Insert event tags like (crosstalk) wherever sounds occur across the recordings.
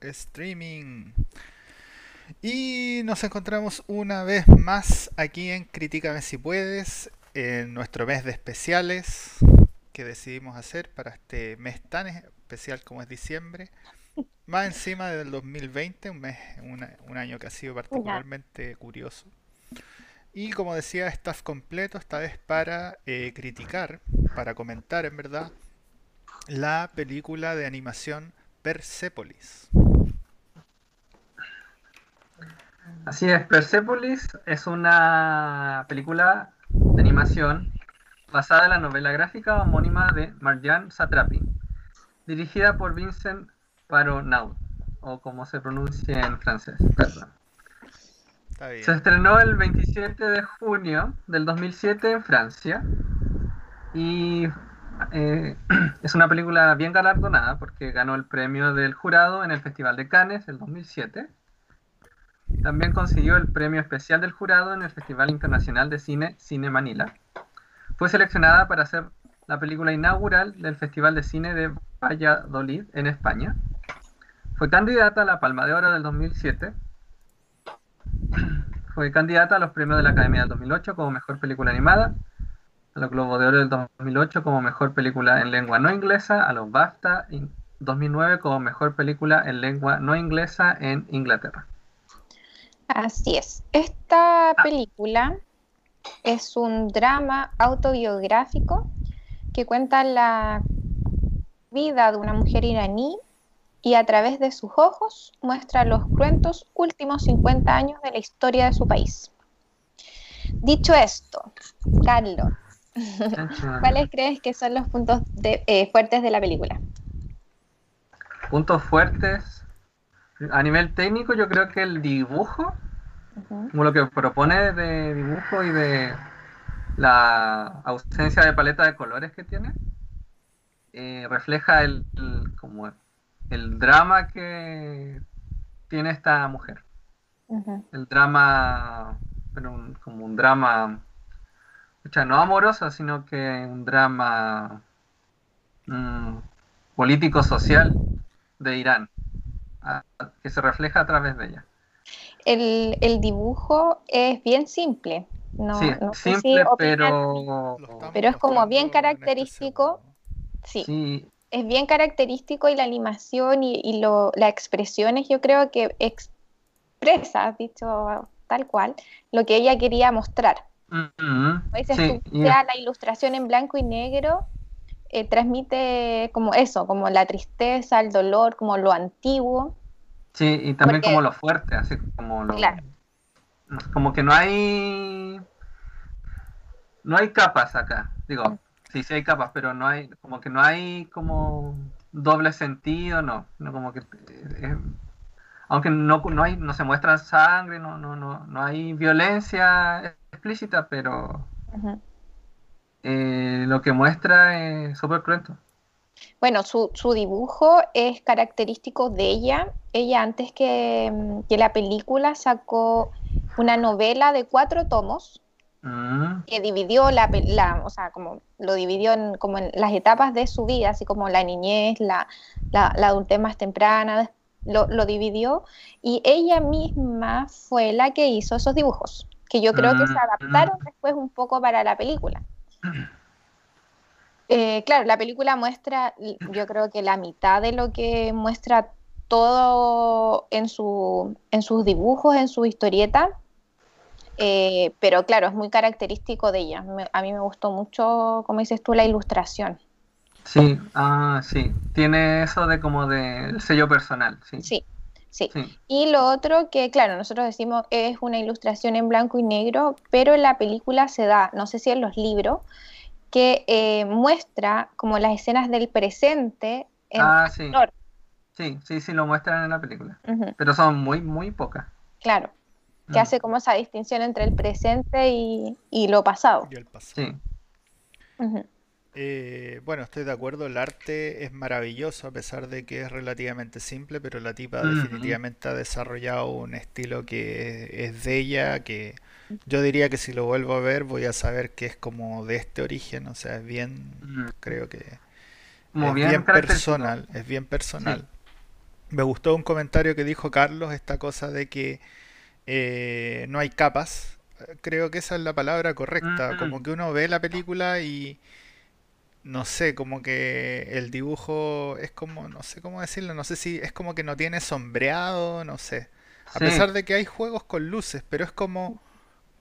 streaming. Y nos encontramos una vez más aquí en Critícame si puedes, en nuestro mes de especiales que decidimos hacer para este mes tan especial como es diciembre. Más encima del 2020, un mes, un año que ha sido particularmente curioso. Y como decía, staff completo, esta vez para eh, criticar, para comentar en verdad, la película de animación Persepolis. Así es, Persepolis es una película de animación basada en la novela gráfica homónima de Marjan Satrapi, dirigida por Vincent Paronaud, o como se pronuncia en francés, Se estrenó el 27 de junio del 2007 en Francia y eh, (clears throat) es una película bien galardonada porque ganó el premio del jurado en el Festival de Cannes el 2007. También consiguió el premio especial del jurado en el Festival Internacional de Cine Cine Manila. Fue seleccionada para ser la película inaugural del Festival de Cine de Valladolid en España. Fue candidata a la Palma de Oro del 2007. (clears throat) Fue candidata a los premios de la Academia del 2008 como Mejor Película Animada los Globos de Oro del 2008 como mejor película en lengua no inglesa, a los BAFTA en 2009 como mejor película en lengua no inglesa en Inglaterra. Así es. Esta ah. película es un drama autobiográfico que cuenta la vida de una mujer iraní y a través de sus ojos muestra los cruentos últimos 50 años de la historia de su país. Dicho esto, Carlos, (laughs) ¿Cuáles crees que son los puntos eh, fuertes de la película? Puntos fuertes. A nivel técnico, yo creo que el dibujo, como lo que propone de dibujo y de la ausencia de paleta de colores que tiene, eh, refleja el, como el drama que tiene esta mujer. El drama, pero como un drama sea, no amorosa, sino que un drama mm, político-social de Irán, que se refleja a través de ella. El, dibujo es bien simple. No, sí, simple, pero... Pero es como bien este característico. Sí, Es bien característico y la animación y, y lo, las expresiones yo creo que expresa, dicho tal cual, lo que ella quería mostrar la ilustración en blanco y negro eh, transmite como eso, como la tristeza, el dolor, como lo antiguo. Sí, y también como lo fuerte, así como lo... Claro. Como que no hay... No hay capas acá, digo, sí, sí hay capas, pero no hay, como que no hay como doble sentido, no, no como que... Eh, aunque no, no, hay, no se muestra sangre, no, no, no, no hay violencia explícita, pero eh, lo que muestra es súper cruento. Bueno, su, dibujo es característico de ella. Ella antes que, mm, que la película sacó una novela de cuatro tomos mm. que dividió la, la, o sea, como lo dividió en, como en las etapas de su vida, así como la niñez, la, la, adultez más temprana, lo, lo, dividió y ella misma fue la que hizo esos dibujos que yo creo que se ah, adaptaron ah. después un poco para la película. (clears throat) Eh, claro, la película muestra, yo creo que la mitad de lo que muestra todo en, su, en sus dibujos, en su historieta, eh, pero claro, es muy característico de ella. a mí me gustó mucho, como dices tú, la ilustración. Sí, ah, sí, tiene eso de como de sello personal, sí. Sí, Sí. Y lo otro que, claro, nosotros decimos es una ilustración en blanco y negro, pero en la película se da, no sé si en los libros, que eh, muestra como las escenas del presente en ah, sí. Sí, sí, sí, lo muestran en la película. Pero son muy, muy pocas. Claro. Que mm. hace como esa distinción entre el presente y, lo pasado. Y el pasado. Sí. Eh, bueno, estoy de acuerdo, el arte es maravilloso a pesar de que es relativamente simple, pero la tipa definitivamente ha desarrollado un estilo que es de ella, que yo diría que si lo vuelvo a ver voy a saber que es como de este origen, o sea, es bien, creo que es bien, personal, es bien personal. Me gustó un comentario que dijo Carlos, esta cosa de que eh, no hay capas. Creo que esa es la palabra correcta. Como que uno ve la película y no sé, como que el dibujo es como, no sé cómo decirlo, no sé si es como que no tiene sombreado, no sé. A pesar de que hay juegos con luces, pero es como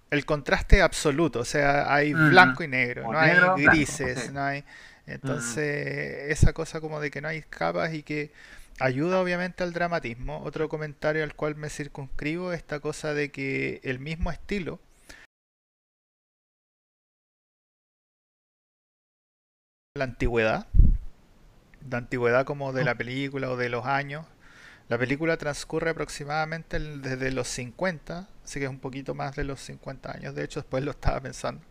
el contraste absoluto, o sea, hay blanco y negro, no hay grises, no hay... Entonces, esa cosa como de que no hay capas y que ayuda obviamente al dramatismo. Otro comentario al cual me circunscribo, esta cosa de que el mismo estilo la antigüedad, la antigüedad como de la película o de los años. La película transcurre aproximadamente desde los 50, así que es un poquito más de los 50 años, de hecho después lo estaba pensando.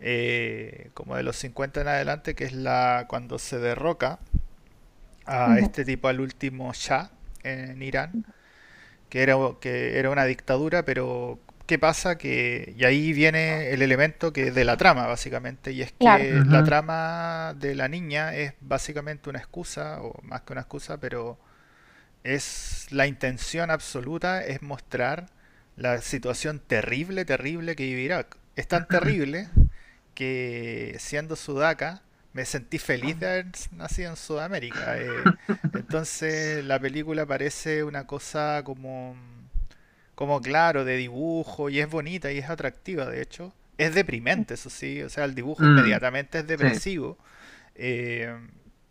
Eh, como de los 50 en adelante, que es la cuando se derroca a este tipo al último Shah en Irán, que era, que era una dictadura, pero ¿qué pasa? Que, y ahí viene el elemento que de la trama, básicamente, y es que la trama de la niña es básicamente una excusa, o más que una excusa, pero es la intención absoluta, es mostrar la situación terrible, terrible que vive Irak. Es tan terrible que siendo sudaca me sentí feliz de haber nacido en Sudamérica. Eh. (laughs) entonces la película parece una cosa como como claro, de dibujo, y es bonita y es atractiva, de hecho. Es deprimente, eso sí, o sea, el dibujo mm. inmediatamente es depresivo. Eh,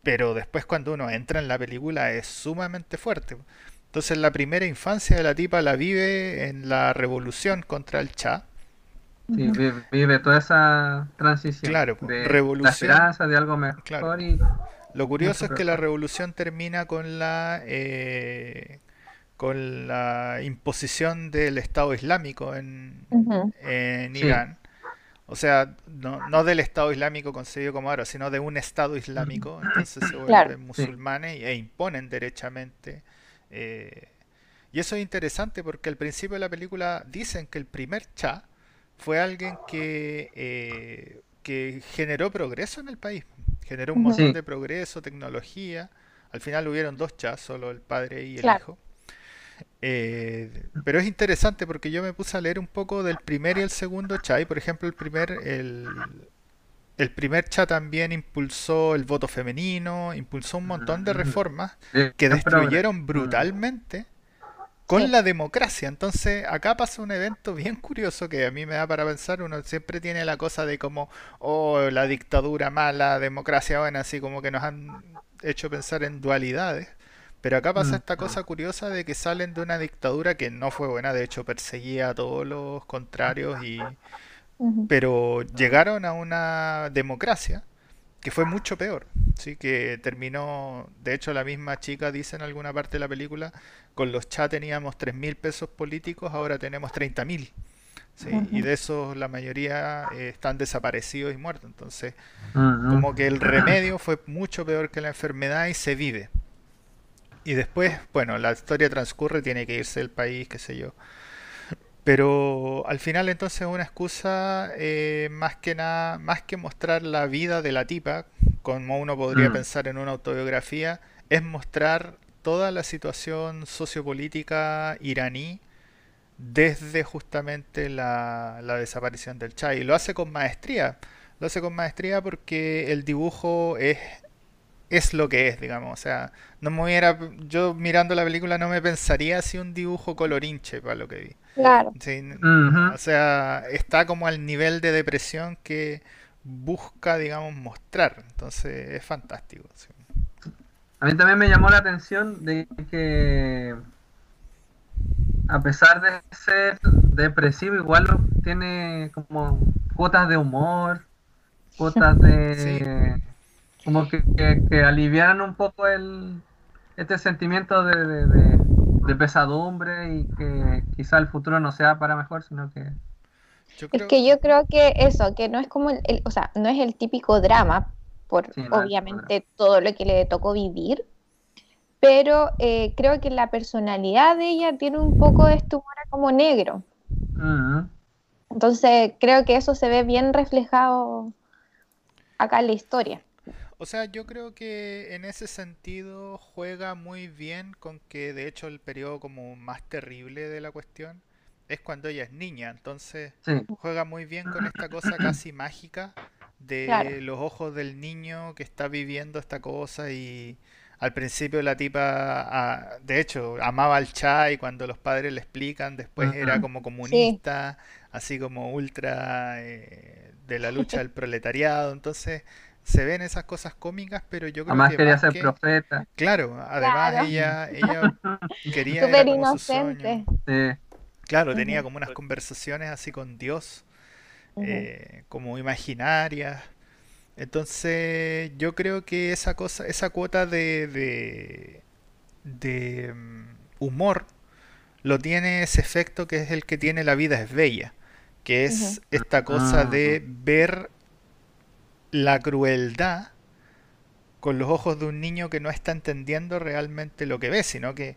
pero después cuando uno entra en la película es sumamente fuerte. Entonces la primera infancia de la tipa la vive en la revolución contra el Cha. Sí, vive, toda esa transición. Claro, de revolución. La esperanza de algo mejor. Lo curioso es que la revolución termina con la eh, con la imposición del Estado Islámico en, Irán. O sea, no, del Estado Islámico concebido como ahora, sino de un Estado Islámico. Entonces se vuelven musulmanes e imponen derechamente. Eh, y eso es interesante porque al principio de la película dicen que el primer Cha fue alguien que, eh, que generó progreso en el país. Generó un montón de progreso, tecnología. Al final hubieron dos Chas, solo el padre y el hijo. Eh, pero es interesante porque yo me puse a leer un poco del primer y el segundo Cha. Y por ejemplo, el primer, el, el primer Cha también impulsó el voto femenino, impulsó un montón de reformas que destruyeron brutalmente con la democracia. Entonces, acá pasa un evento bien curioso que a mí me da para pensar. Uno siempre tiene la cosa de como, oh, la dictadura mala, democracia buena, así como que nos han hecho pensar en dualidades. Pero acá pasa mm. esta cosa curiosa de que salen de una dictadura que no fue buena, de hecho perseguía a todos los contrarios y pero llegaron a una democracia que fue mucho peor, sí, que terminó, de hecho la misma chica dice en alguna parte de la película, con los chats teníamos tres mil pesos políticos, ahora tenemos 30 mil. Sí, y de esos la mayoría eh, están desaparecidos y muertos. Entonces, como que el remedio fue mucho peor que la enfermedad y se vive. Y después, bueno, la historia transcurre, tiene que irse del país, qué sé yo. Pero al final entonces es una excusa eh, más que nada, más que mostrar la vida de la tipa, como uno podría mm. pensar en una autobiografía, es mostrar toda la situación sociopolítica iraní desde justamente la, la desaparición del Chai. Y lo hace con maestría. Lo hace con maestría porque el dibujo es es lo que es, digamos. O sea, no me hubiera, yo mirando la película no me pensaría si un dibujo colorinche para lo que vi. Claro. O sea, está como al nivel de depresión que busca, digamos, mostrar. Entonces es fantástico. A mí también me llamó la atención de que a pesar de ser depresivo, igual tiene como cuotas de humor, cuotas (laughs) de como que, que, aliviaran un poco el este sentimiento de, de, pesadumbre y que quizá el futuro no sea para mejor, sino que... Es que yo creo que eso, que no es como el, o sea, no es el típico drama, por obviamente todo lo que le tocó vivir, pero eh, creo que la personalidad de ella tiene un poco de este humor como negro. Entonces creo que eso se ve bien reflejado acá en la historia. O sea, yo creo que en ese sentido juega muy bien con que de hecho el periodo como más terrible de la cuestión es cuando ella es niña, entonces juega muy bien con esta cosa casi mágica de los ojos del niño que está viviendo esta cosa y al principio la tipa, ah, de hecho, amaba al chai cuando los padres le explican, después era como comunista, así como ultra eh, de la lucha del (laughs) proletariado, entonces se ven esas cosas cómicas, pero yo creo además que quería ser profeta. Claro, además ella ella (laughs) quería Súper inocente. Claro, tenía como unas conversaciones así con Dios, eh, como imaginarias. Entonces, yo creo que esa cosa, esa cuota de, de, mm, humor lo tiene ese efecto que es el que tiene La vida es bella, que es esta cosa de ver la crueldad con los ojos de un niño que no está entendiendo realmente lo que ve, sino que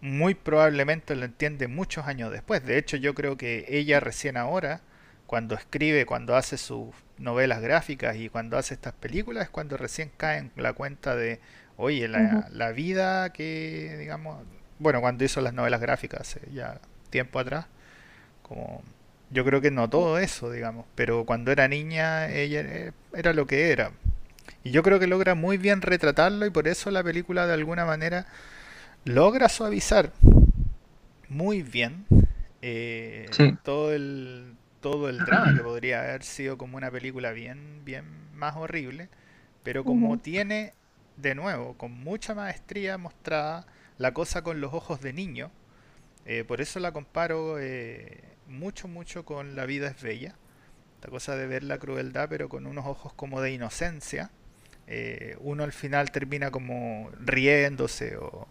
muy probablemente lo entiende muchos años después. De hecho, yo creo que ella recién ahora cuando escribe, cuando hace sus novelas gráficas y cuando hace estas películas, es cuando recién cae en la cuenta de, oye, la, vida que, digamos, bueno, cuando hizo las novelas gráficas hace ya tiempo atrás, como yo creo que no todo eso, digamos, pero cuando era niña ella eh, era lo que era. Y yo creo que logra muy bien retratarlo y por eso la película de alguna manera logra suavizar muy bien eh, todo el todo el drama que podría haber sido como una película bien, bien más horrible, pero como tiene de nuevo con mucha maestría mostrada la cosa con los ojos de niño, eh, por eso la comparo eh, mucho, mucho con La vida es bella, la cosa de ver la crueldad pero con unos ojos como de inocencia, eh, uno al final termina como riéndose o,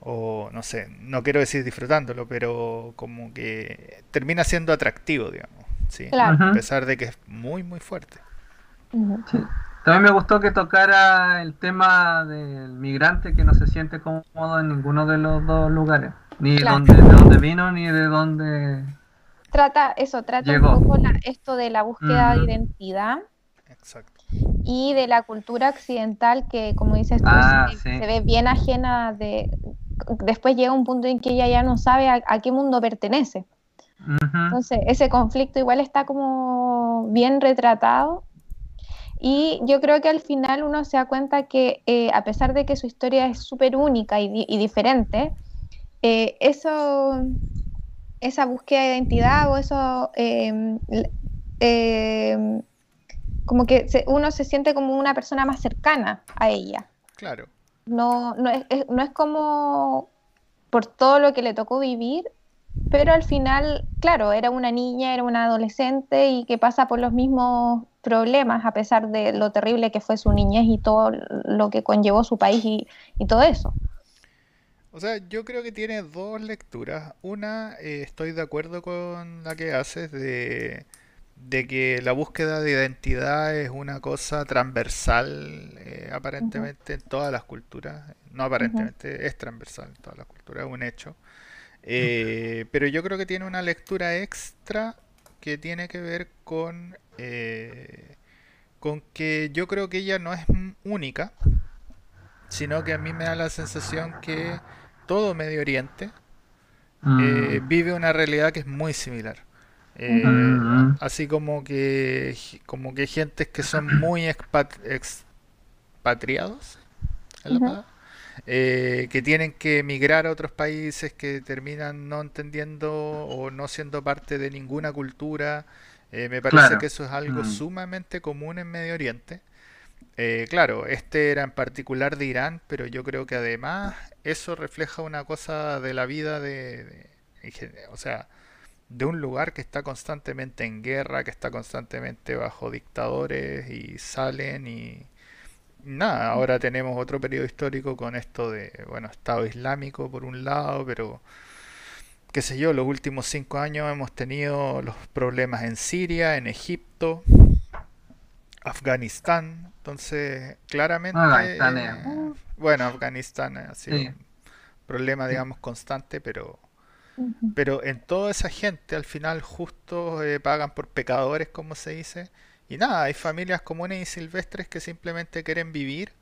o no sé, no quiero decir disfrutándolo, pero como que termina siendo atractivo, digamos, ¿sí? a pesar de que es muy, muy fuerte. También me gustó que tocara el tema del migrante que no se siente cómodo en ninguno de los dos lugares, ni de dónde vino ni de dónde... Trata eso, trata un poco esto de la búsqueda de identidad. Y de la cultura occidental que, como dices tú, ah, se, ve bien ajena de, después llega un punto en que ella ya no sabe a, qué mundo pertenece. Entonces, ese conflicto igual está como bien retratado. Y yo creo que al final uno se da cuenta que eh, a pesar de que su historia es súper única y, diferente, eh, eso, esa búsqueda de identidad o eso, em, em, como que uno se siente como una persona más cercana a ella. Claro no, no, es, no es como por todo lo que le tocó vivir, pero al final, claro, era una niña, era una adolescente y que pasa por los mismos problemas a pesar de lo terrible que fue su niñez y todo lo que conllevó su país y, y todo eso. O sea, yo creo que tiene dos lecturas. Una, eh, estoy de acuerdo con la que haces de de que la búsqueda de identidad es una cosa transversal eh, aparentemente en todas las culturas, no aparentemente, es transversal en todas las culturas, es un hecho. Eh, pero yo creo que tiene una lectura extra que tiene que ver con, con que yo creo que ella no es única, sino que a mí me da la sensación que todo Medio Oriente mm. vive una realidad que es muy similar. Eh, así como que como que gentes que son muy expatriados eh, que tienen que emigrar a otros países que terminan no entendiendo o no siendo parte de ninguna cultura eh, me parece que eso es algo mm. sumamente común en Medio Oriente claro, este era en particular de Irán, pero yo creo que además eso refleja una cosa de la vida de o sea, de un lugar que está constantemente en guerra, que está constantemente bajo dictadores y salen y nada, ahora tenemos otro periodo histórico con esto de, bueno, Estado Islámico por un lado, pero qué sé yo, los últimos cinco años hemos tenido los problemas en Siria, en Egipto, Afganistán, entonces claramente, eh, bueno, Afganistán ha sido un problema, digamos, constante, pero pero en toda esa gente al final justo eh, pagan por pecadores, como se dice, y nada, hay familias comunes y silvestres que simplemente quieren vivir,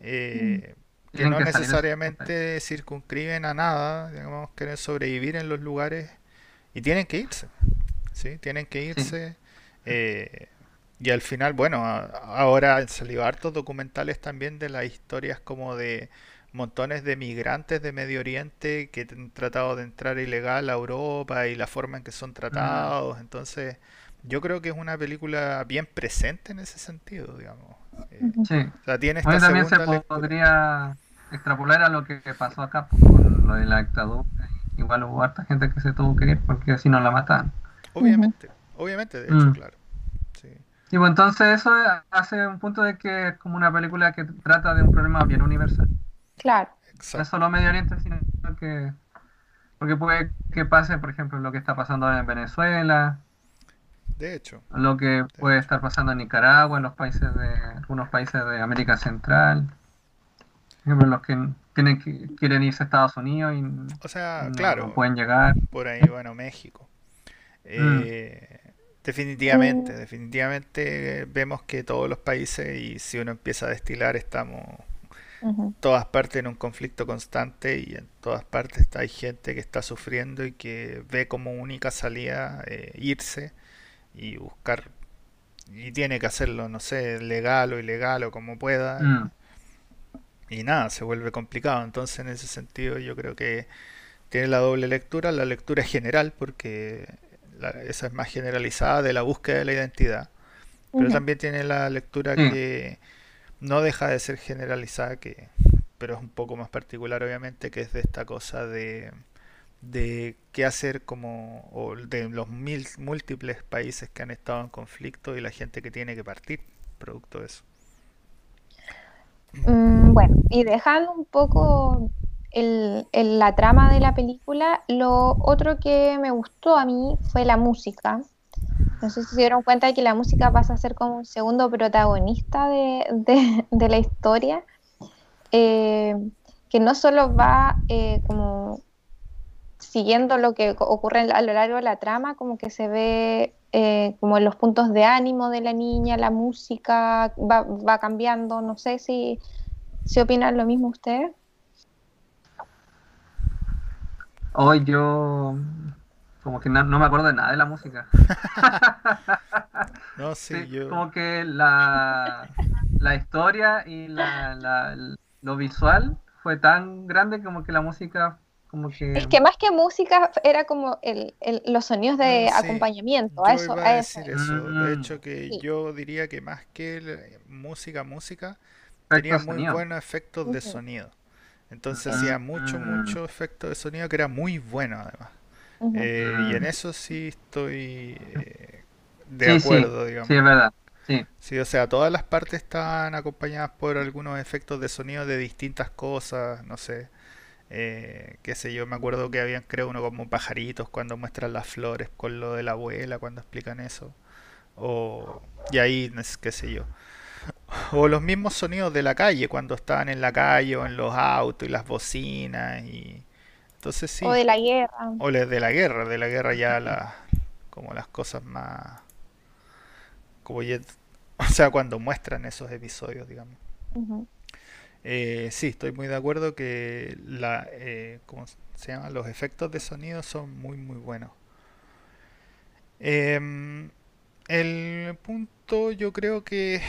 eh, mm. que no necesariamente circunscriben a nada, digamos, quieren sobrevivir en los lugares y tienen que irse, ¿sí? Tienen que irse. Eh, y al final, bueno, ahora han salido hartos documentales también de las historias como de montones de migrantes de Medio Oriente que han tratado de entrar ilegal a Europa y la forma en que son tratados. Entonces, yo creo que es una película bien presente en ese sentido, digamos. Eh, sí. O sea, tiene esta también se podría extrapolar a lo que pasó acá pues, con lo de la dictadura. Igual hubo harta gente que se tuvo que ir porque si no la mataban. Obviamente, obviamente, de hecho, mm. claro. Y bueno, entonces eso hace un punto de que es como una película que trata de un problema bien universal. Claro. No es solo Medio Oriente, sino que. Porque puede que pase, por ejemplo, lo que está pasando ahora en Venezuela. De hecho. Lo que puede estar pasando en Nicaragua, en los países de. algunos países de América Central. Por ejemplo, los que tienen que, quieren irse a Estados Unidos y. O sea, claro. pueden llegar. Por ahí, bueno, México. Mm. Eh, definitivamente, definitivamente vemos que todos los países, y si uno empieza a destilar, estamos todas partes en un conflicto constante y en todas partes hay gente que está sufriendo y que ve como única salida eh, irse y buscar y tiene que hacerlo, no sé, legal o ilegal o como pueda. Mm. Y nada, se vuelve complicado. Entonces, en ese sentido, yo creo que tiene la doble lectura. La lectura es general, porque esa es más generalizada de la búsqueda de la identidad. Pero también tiene la lectura mm. que no deja de ser generalizada, que, pero es un poco más particular obviamente, que es de esta cosa de, de qué hacer como o de los mil, múltiples países que han estado en conflicto y la gente que tiene que partir producto de eso. Mm, bueno, y dejando un poco el, la trama de la película, lo otro que me gustó a mí fue la música. No sé si se dieron cuenta de que la música pasa a ser como un segundo protagonista (laughs) de, la historia, eh, que no solo va eh, como siguiendo lo que ocurre a lo largo de la trama, como que se ve eh, como los puntos de ánimo de la niña, la música va, cambiando, no sé si, si opinan lo mismo ustedes. Hoy yo como que no, me acuerdo de nada de la música. (laughs) no, sí, yo... Como que la, la historia y la, lo visual fue tan grande como que la música como que... Es que más que música era como el, los sonidos de ah, acompañamiento. a eso, a, decir eso. De mm. hecho que yo diría que más que música, música, tenía muy buenos efectos de sonido. Entonces hacía mucho, mucho efecto de sonido que era muy bueno además. Eh, y en eso sí estoy eh, de acuerdo, digamos. Sí, es verdad. Sí. sí, o sea, todas las partes están acompañadas por algunos efectos de sonido de distintas cosas, no sé. Eh, qué sé yo, me acuerdo que habían creo uno como pajaritos cuando muestran las flores con lo de la abuela, cuando explican eso. O, y ahí, qué sé yo. O los mismos sonidos de la calle, cuando estaban en la calle o en los autos y las bocinas y o de la guerra. O de la guerra, de la guerra ya la, como las cosas más... Como o sea, cuando muestran esos episodios, digamos. Eh, sí, estoy muy de acuerdo que la, eh, ¿cómo se llama? Los efectos de sonido son muy, muy buenos. Em, el punto yo creo que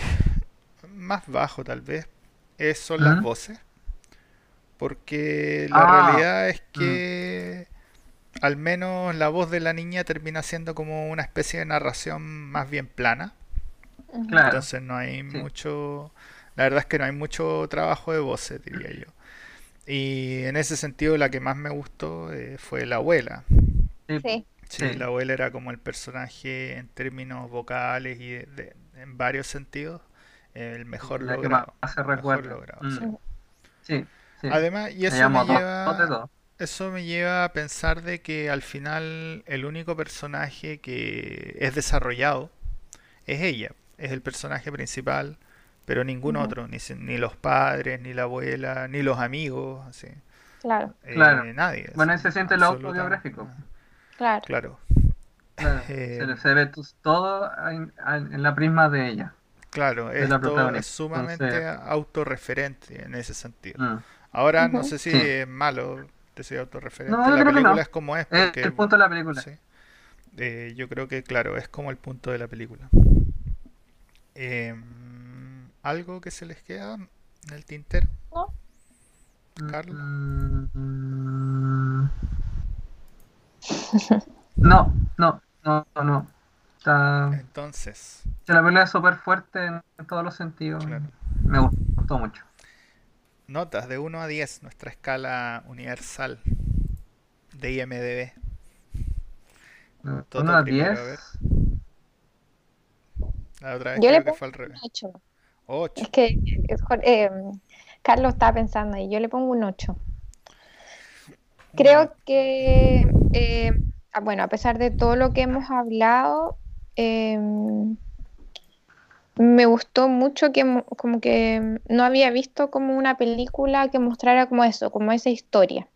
más bajo tal vez es, son las voces. Porque la ah, realidad es mm. que al menos la voz de la niña termina siendo como una especie de narración más bien plana. Entonces no hay mucho, la verdad es que no hay mucho trabajo de voces, diría yo. Y en ese sentido la que más me gustó eh, fue la abuela. Sí. Sí, la abuela era como el personaje en términos vocales y en varios sentidos el mejor logrado. Mejor logrado mm. sí. Además, y eso me, lleva, eso me lleva a pensar de que al final el único personaje que es desarrollado es ella, es el personaje principal, pero ningún otro, ni, ni los padres, ni la abuela, ni los amigos, así. Claro. Eh, Nadie. Bueno, se siente lo autobiográfico. Claro. Claro. (laughs) Eh, se, ve todo en, la prisma de ella. Claro, esto es sumamente autorreferente en ese sentido. Mm. Ahora, no sé si es malo decir autorreferente. la película es como es. Porque, es el punto de la película. Eh, yo creo que, claro, es como el punto de la película. Em, ¿Algo que se les queda en el tintero? No. Carlos. Mm. (laughs) No, no, no, no. Entonces. La película es súper fuerte en todos los sentidos. Me gustó mucho. Notas de 1 a 10, nuestra escala universal de IMDB. 1 a 10. La otra vez yo creo le que fue al revés. 8. 8. Es que eh, Carlos estaba pensando y yo le pongo un 8. Creo que, eh, ah, bueno, a pesar de todo lo que hemos hablado, eh, me gustó mucho que como que no había visto como una película que mostrara como eso, como esa historia.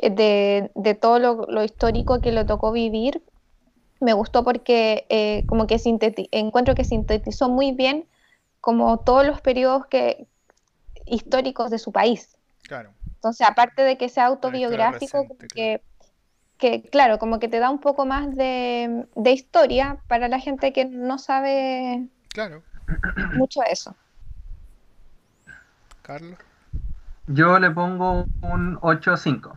De, de todo lo, lo, histórico que le tocó vivir, me gustó porque eh, como que encuentro que sintetizó muy bien como todos los periodos que, históricos de su país. Claro. Entonces, aparte de que sea autobiográfico, que, que, claro, como que te da un poco más de, de historia para la gente que no sabe claro. mucho de eso. Carlos. Yo le pongo un 8-5.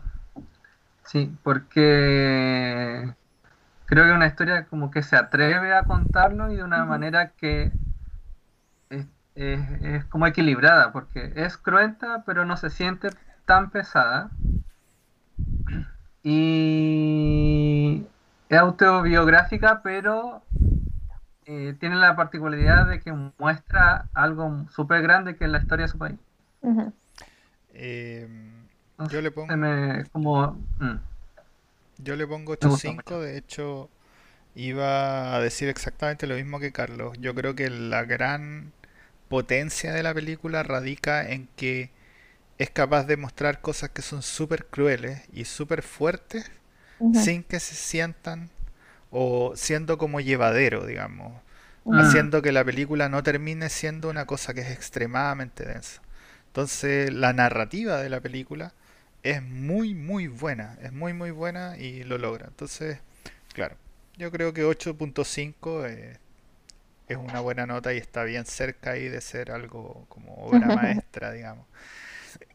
Sí, porque creo que es una historia como que se atreve a contarlo y de una manera que es, es, como equilibrada, porque es cruenta, pero no se siente tan pesada. Y es autobiográfica, pero eh, tiene la particularidad de que muestra algo súper grande que es la historia de su país. Eh, yo le pongo. como, mm. Yo le pongo 8.5, de hecho iba a decir exactamente lo mismo que Carlos. Yo creo que la gran potencia de la película radica en que es capaz de mostrar cosas que son súper crueles y súper fuertes sin que se sientan o siendo como llevadero, digamos. Haciendo que la película no termine siendo una cosa que es extremadamente densa. Entonces la narrativa de la película es muy, muy buena. Es muy, muy buena y lo logra. Entonces, claro, yo creo que 8.5 eh, es una buena nota y está bien cerca ahí de ser algo como obra (laughs) maestra, digamos.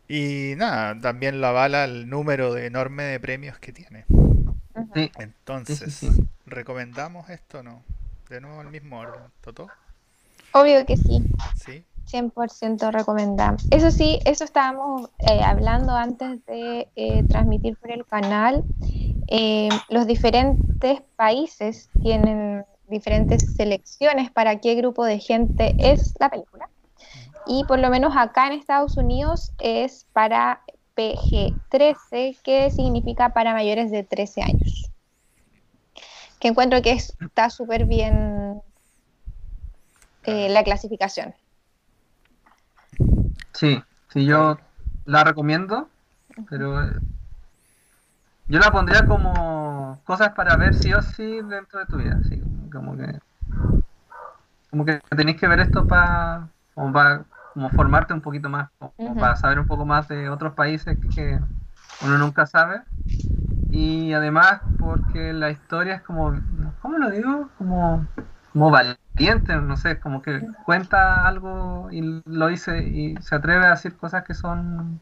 Y nada, también lo avala el número de enorme de premios que tiene. Entonces, ¿recomendamos esto o no? De nuevo el mismo orden, ¿Toto? Obvio que sí. ¿Sí? 100% recomendamos. Eso sí, eso estábamos eh, hablando antes de eh, transmitir por el canal. Eh, los diferentes países tienen diferentes selecciones para qué grupo de gente es la película y por lo menos acá en Estados Unidos es para PG-13, que significa para mayores de 13 años. Que encuentro que está súper bien eh, la clasificación. Sí, sí, yo la recomiendo, pero eh, yo la pondría como cosas para ver sí o sí dentro de tu vida, así como que como que tenéis que ver esto para como formarte un poquito más, para saber un poco más de otros países que uno nunca sabe. Y además porque la historia es como, ¿cómo lo digo? Como, como valiente, no sé, como que cuenta algo y lo dice y se atreve a decir cosas que son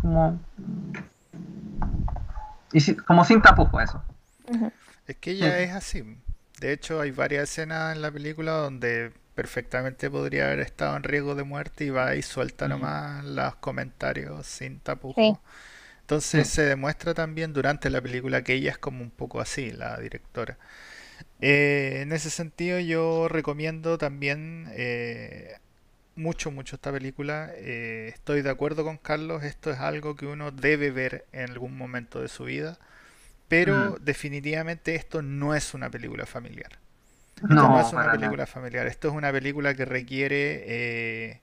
como... Y como sin tapujo eso. Es que ella es así. De hecho, hay varias escenas en la película donde perfectamente podría haber estado en riesgo de muerte y va y suelta nomás los comentarios sin tapujo. Entonces se demuestra también durante la película que ella es como un poco así, la directora. Eh, en ese sentido yo recomiendo también eh, mucho, mucho esta película. Eh, estoy de acuerdo con Carlos, esto es algo que uno debe ver en algún momento de su vida, pero definitivamente esto no es una película familiar. Esto no, es una película familiar, esto es una película que requiere eh,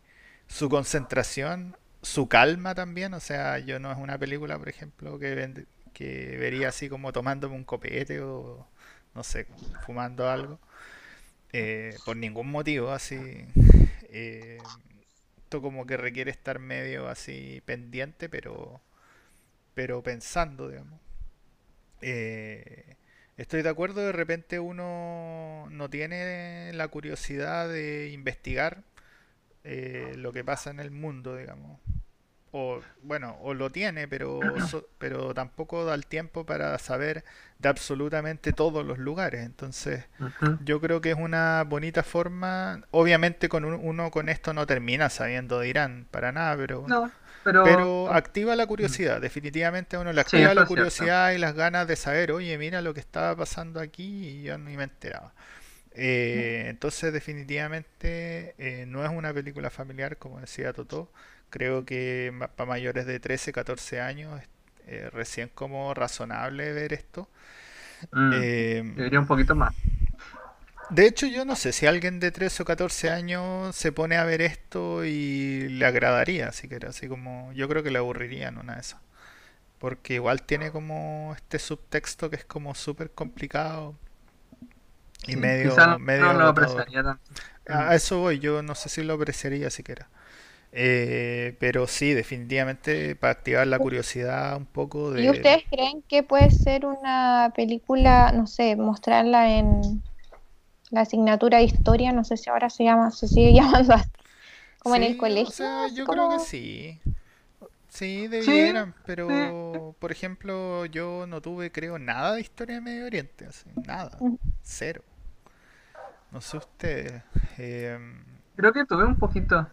su concentración, su calma también, o sea, yo no es una película, por ejemplo, que, que vería así como tomándome un copete o no sé, fumando algo. Eh, por ningún motivo así. Eh, esto como que requiere estar medio así pendiente, pero, pero pensando, digamos. Eh, estoy de acuerdo, de repente uno no tiene la curiosidad de investigar lo que pasa en el mundo, digamos o bueno, o lo tiene, pero, pero tampoco da el tiempo para saber de absolutamente todos los lugares. Entonces, yo creo que es una bonita forma. Obviamente, con uno con esto no termina sabiendo de Irán para nada, pero, pero... activa la curiosidad. Definitivamente, uno le activa la curiosidad y las ganas de saber, oye, mira lo que estaba pasando aquí y yo ni me enteraba. Eh, entonces, definitivamente, eh, no es una película familiar, como decía Toto Creo que para mayores de 13, 14 años eh, recién como razonable ver esto. Mm, eh, un poquito más. De hecho, yo no sé si alguien de 13 o 14 años se pone a ver esto y le agradaría, siquiera, así como yo creo que le aburriría en una de esas. Porque igual tiene como este subtexto que es como súper complicado y medio... medio no lo apreciaría A eso voy, yo no sé si lo apreciaría siquiera. Eh, pero sí, definitivamente para activar la curiosidad un poco de... ¿Y ustedes creen que puede ser una película, no sé, mostrarla en la asignatura de historia, no sé si ahora se llama, se sigue (laughs) llamando así, como en el colegio? O sea, yo creo que sí. Sí, debieran, pero por ejemplo, yo no tuve, creo, nada de historia de Medio Oriente, nada, cero. No sé ustedes. Em, creo que tuve un poquito.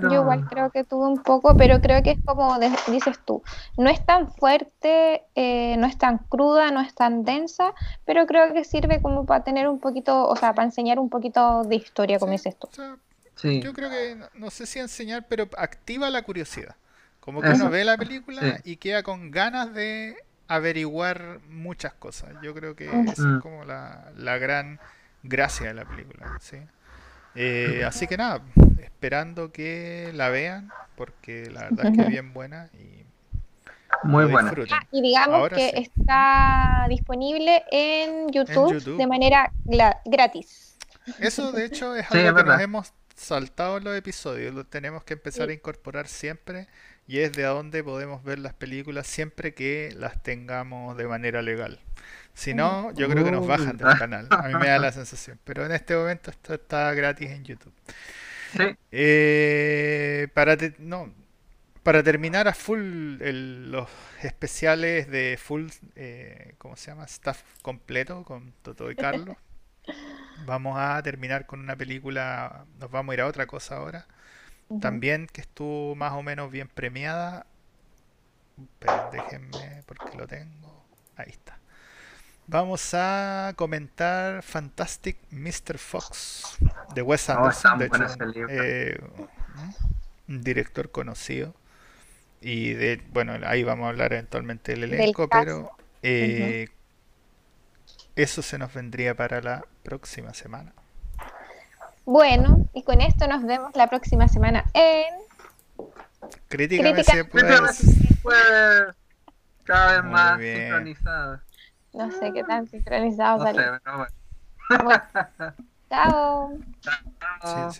Yo igual creo que tuvo un poco, pero creo que es como dices tú, no es tan fuerte, eh, no es tan cruda, no es tan densa, pero creo que sirve como para tener un poquito, o sea, para enseñar un poquito de historia, como dices tú. Yo creo que, no, sé si enseñar, pero activa la curiosidad. Como que uno ve la película y queda con ganas de averiguar muchas cosas. Yo creo que esa es mm. como la, la gran gracia de la película. ¿sí? Eh, así que nada, esperando que la vean, porque la (laughs) verdad es que es bien buena y muy buena. Ah, y digamos que está disponible en YouTube, de manera gratis. Eso de hecho es algo que nos hemos saltado en los episodios, lo tenemos que empezar a incorporar siempre y es de a dónde podemos ver las películas siempre que las tengamos de manera legal. Si no, yo creo que nos bajan del canal. A mí me da la sensación. Pero en este momento esto está gratis en YouTube. Eh, para, no, para terminar a full los especiales de full, eh, ¿cómo se llama? Staff completo con Toto y Carlos. (laughs) Vamos a terminar con una película, nos vamos a ir a otra cosa ahora. También que estuvo más o menos bien premiada. Pero déjenme porque lo tengo. Ahí está. Vamos a comentar Fantastic Mr. Fox de Wes oh, Anderson, de hecho, eh, un director conocido. Y de, bueno, ahí vamos a hablar eventualmente del elenco, pero eh, eso se nos vendría para la próxima semana. Bueno, y con esto nos vemos la próxima semana en Crítica, Crítica. Cada vez más sincronizada. No sé qué tan sincronizado no Sé, pero bueno. (laughs) Chao. Chao. Sí, sí.